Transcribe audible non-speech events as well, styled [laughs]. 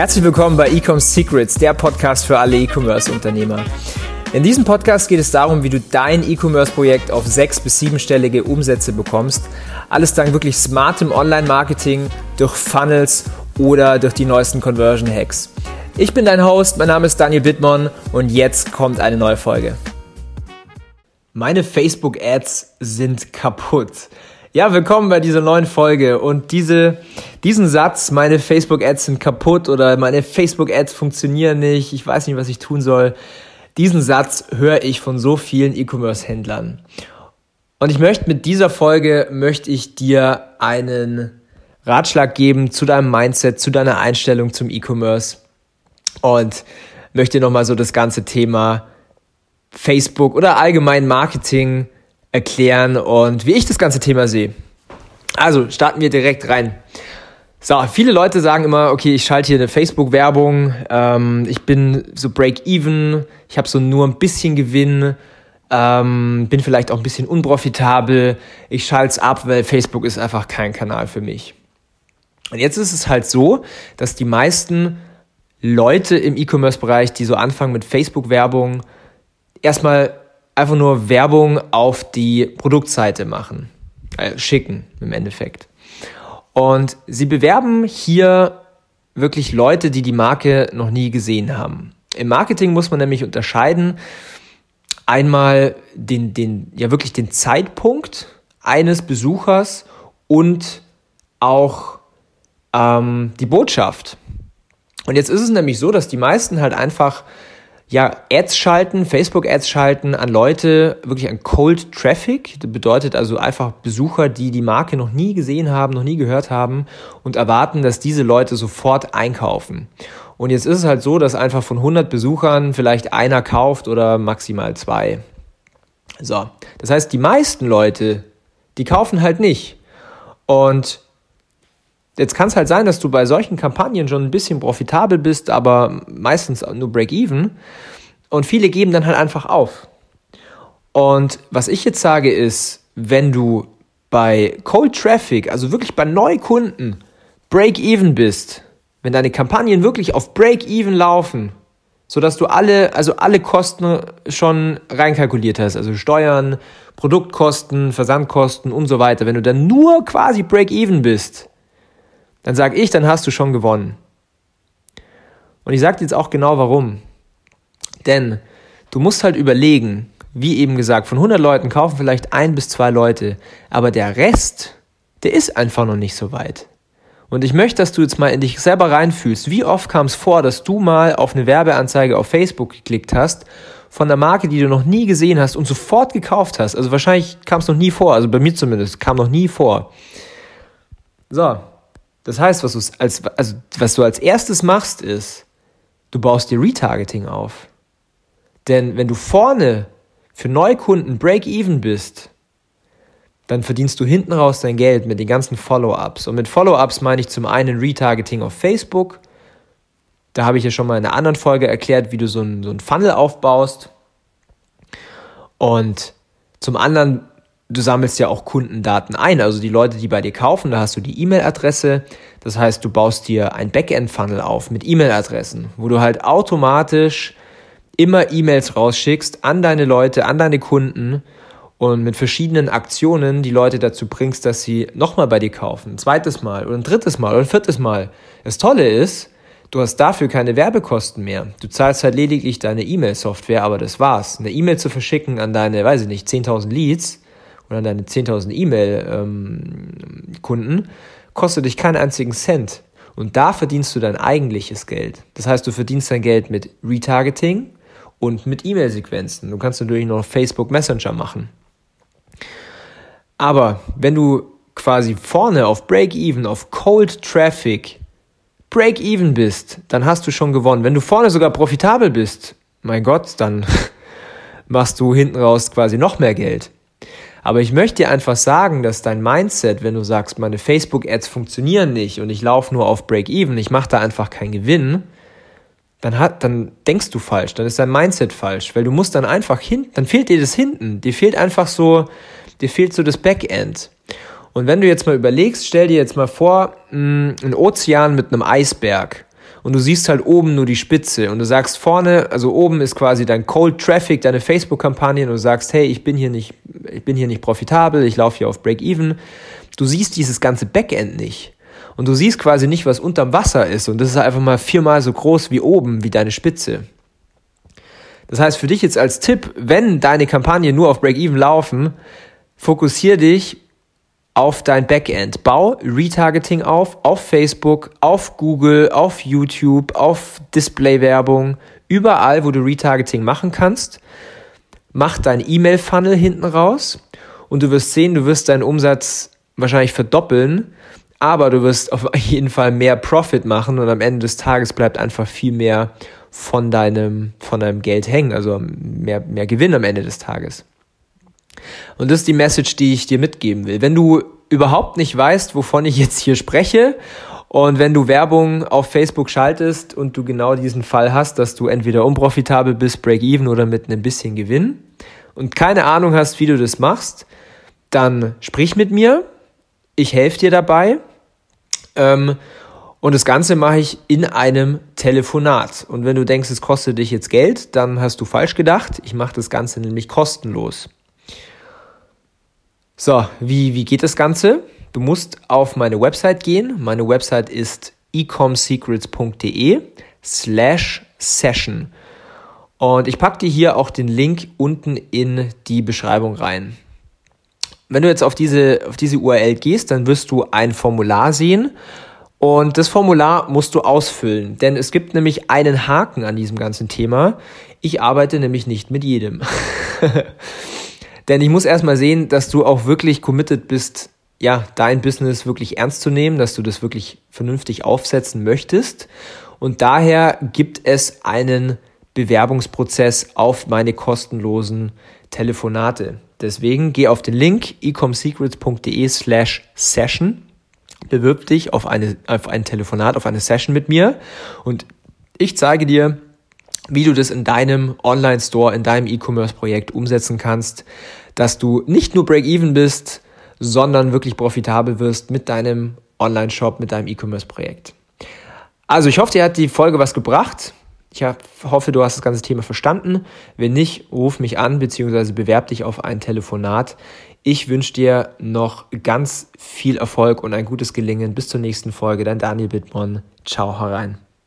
Herzlich willkommen bei Ecom Secrets, der Podcast für alle E-Commerce-Unternehmer. In diesem Podcast geht es darum, wie du dein E-Commerce-Projekt auf sechs- bis siebenstellige Umsätze bekommst. Alles dank wirklich smartem Online-Marketing, durch Funnels oder durch die neuesten Conversion-Hacks. Ich bin dein Host, mein Name ist Daniel Bittmann und jetzt kommt eine neue Folge. Meine Facebook-Ads sind kaputt. Ja, willkommen bei dieser neuen Folge und diese, diesen Satz, meine Facebook-Ads sind kaputt oder meine Facebook-Ads funktionieren nicht, ich weiß nicht, was ich tun soll, diesen Satz höre ich von so vielen E-Commerce-Händlern. Und ich möchte mit dieser Folge, möchte ich dir einen Ratschlag geben zu deinem Mindset, zu deiner Einstellung zum E-Commerce und möchte nochmal so das ganze Thema Facebook oder allgemein Marketing erklären und wie ich das ganze Thema sehe. Also starten wir direkt rein. So, viele Leute sagen immer, okay, ich schalte hier eine Facebook-Werbung, ähm, ich bin so break-even, ich habe so nur ein bisschen Gewinn, ähm, bin vielleicht auch ein bisschen unprofitabel, ich schalte es ab, weil Facebook ist einfach kein Kanal für mich. Und jetzt ist es halt so, dass die meisten Leute im E-Commerce-Bereich, die so anfangen mit Facebook-Werbung, erstmal einfach nur Werbung auf die Produktseite machen, äh, schicken im Endeffekt. Und sie bewerben hier wirklich Leute, die die Marke noch nie gesehen haben. Im Marketing muss man nämlich unterscheiden einmal den, den, ja wirklich den Zeitpunkt eines Besuchers und auch ähm, die Botschaft. Und jetzt ist es nämlich so, dass die meisten halt einfach ja, Ads schalten, Facebook-Ads schalten an Leute, wirklich an Cold Traffic. Das bedeutet also einfach Besucher, die die Marke noch nie gesehen haben, noch nie gehört haben und erwarten, dass diese Leute sofort einkaufen. Und jetzt ist es halt so, dass einfach von 100 Besuchern vielleicht einer kauft oder maximal zwei. So, das heißt, die meisten Leute, die kaufen halt nicht. Und Jetzt kann es halt sein, dass du bei solchen Kampagnen schon ein bisschen profitabel bist, aber meistens nur Break-Even. Und viele geben dann halt einfach auf. Und was ich jetzt sage ist, wenn du bei Cold Traffic, also wirklich bei Neukunden, Break-Even bist, wenn deine Kampagnen wirklich auf Break-Even laufen, sodass du alle, also alle Kosten schon reinkalkuliert hast, also Steuern, Produktkosten, Versandkosten und so weiter, wenn du dann nur quasi Break-Even bist, dann sage ich, dann hast du schon gewonnen. Und ich sage dir jetzt auch genau warum. Denn du musst halt überlegen, wie eben gesagt, von 100 Leuten kaufen vielleicht ein bis zwei Leute, aber der Rest, der ist einfach noch nicht so weit. Und ich möchte, dass du jetzt mal in dich selber reinfühlst. Wie oft kam es vor, dass du mal auf eine Werbeanzeige auf Facebook geklickt hast von der Marke, die du noch nie gesehen hast und sofort gekauft hast? Also wahrscheinlich kam es noch nie vor, also bei mir zumindest, kam noch nie vor. So, das heißt, was, du als, also, was du als erstes machst, ist, du baust dir Retargeting auf. Denn wenn du vorne für Neukunden Break-Even bist, dann verdienst du hinten raus dein Geld mit den ganzen Follow-ups. Und mit Follow-ups meine ich zum einen Retargeting auf Facebook. Da habe ich ja schon mal in einer anderen Folge erklärt, wie du so einen, so einen Funnel aufbaust. Und zum anderen du sammelst ja auch Kundendaten ein, also die Leute, die bei dir kaufen, da hast du die E-Mail-Adresse. Das heißt, du baust dir ein Backend-Funnel auf mit E-Mail-Adressen, wo du halt automatisch immer E-Mails rausschickst an deine Leute, an deine Kunden und mit verschiedenen Aktionen die Leute dazu bringst, dass sie nochmal bei dir kaufen, ein zweites Mal oder ein drittes Mal oder ein viertes Mal. Das Tolle ist, du hast dafür keine Werbekosten mehr. Du zahlst halt lediglich deine E-Mail-Software, aber das war's. Eine E-Mail zu verschicken an deine, weiß ich nicht, 10.000 Leads, oder deine 10.000 E-Mail-Kunden, ähm, kostet dich keinen einzigen Cent. Und da verdienst du dein eigentliches Geld. Das heißt, du verdienst dein Geld mit Retargeting und mit E-Mail-Sequenzen. Du kannst natürlich noch Facebook Messenger machen. Aber wenn du quasi vorne auf Break-Even, auf Cold Traffic Break-Even bist, dann hast du schon gewonnen. Wenn du vorne sogar profitabel bist, mein Gott, dann [laughs] machst du hinten raus quasi noch mehr Geld. Aber ich möchte dir einfach sagen, dass dein Mindset, wenn du sagst, meine Facebook-Ads funktionieren nicht und ich laufe nur auf Break-Even, ich mache da einfach keinen Gewinn, dann, hat, dann denkst du falsch, dann ist dein Mindset falsch, weil du musst dann einfach hinten, dann fehlt dir das hinten, dir fehlt einfach so, dir fehlt so das Backend. Und wenn du jetzt mal überlegst, stell dir jetzt mal vor, mh, hm, ein Ozean mit einem Eisberg. Und du siehst halt oben nur die Spitze und du sagst vorne, also oben ist quasi dein Cold Traffic, deine Facebook-Kampagne und du sagst, hey, ich bin hier nicht, ich bin hier nicht profitabel, ich laufe hier auf Break-Even. Du siehst dieses ganze Backend nicht. Und du siehst quasi nicht, was unterm Wasser ist. Und das ist einfach mal viermal so groß wie oben, wie deine Spitze. Das heißt, für dich jetzt als Tipp, wenn deine Kampagne nur auf Break-Even laufen, fokussier dich auf dein Backend. Bau Retargeting auf, auf Facebook, auf Google, auf YouTube, auf Display-Werbung, überall, wo du Retargeting machen kannst. Mach dein E-Mail-Funnel hinten raus und du wirst sehen, du wirst deinen Umsatz wahrscheinlich verdoppeln, aber du wirst auf [laughs] jeden Fall mehr Profit machen und am Ende des Tages bleibt einfach viel mehr von deinem, von deinem Geld hängen, also mehr, mehr Gewinn am Ende des Tages. Und das ist die Message, die ich dir mitgeben will. Wenn du überhaupt nicht weißt, wovon ich jetzt hier spreche und wenn du Werbung auf Facebook schaltest und du genau diesen Fall hast, dass du entweder unprofitabel bist, Break-Even oder mit einem bisschen Gewinn und keine Ahnung hast, wie du das machst, dann sprich mit mir. Ich helfe dir dabei. Ähm, und das Ganze mache ich in einem Telefonat. Und wenn du denkst, es kostet dich jetzt Geld, dann hast du falsch gedacht. Ich mache das Ganze nämlich kostenlos. So, wie, wie geht das Ganze? Du musst auf meine Website gehen. Meine Website ist ecomsecrets.de slash session. Und ich packe dir hier auch den Link unten in die Beschreibung rein. Wenn du jetzt auf diese, auf diese URL gehst, dann wirst du ein Formular sehen und das Formular musst du ausfüllen, denn es gibt nämlich einen Haken an diesem ganzen Thema. Ich arbeite nämlich nicht mit jedem. [laughs] denn ich muss erstmal sehen, dass du auch wirklich committed bist, ja, dein Business wirklich ernst zu nehmen, dass du das wirklich vernünftig aufsetzen möchtest. Und daher gibt es einen Bewerbungsprozess auf meine kostenlosen Telefonate. Deswegen geh auf den Link ecomsecrets.de slash session bewirb dich auf, eine, auf ein Telefonat, auf eine Session mit mir und ich zeige dir, wie du das in deinem Online-Store, in deinem E-Commerce-Projekt umsetzen kannst, dass du nicht nur Break-Even bist, sondern wirklich profitabel wirst mit deinem Online-Shop, mit deinem E-Commerce-Projekt. Also ich hoffe, dir hat die Folge was gebracht. Ich hoffe, du hast das ganze Thema verstanden. Wenn nicht, ruf mich an bzw. bewerb dich auf ein Telefonat. Ich wünsche dir noch ganz viel Erfolg und ein gutes Gelingen. Bis zur nächsten Folge. Dein Daniel Bittmann. Ciao herein.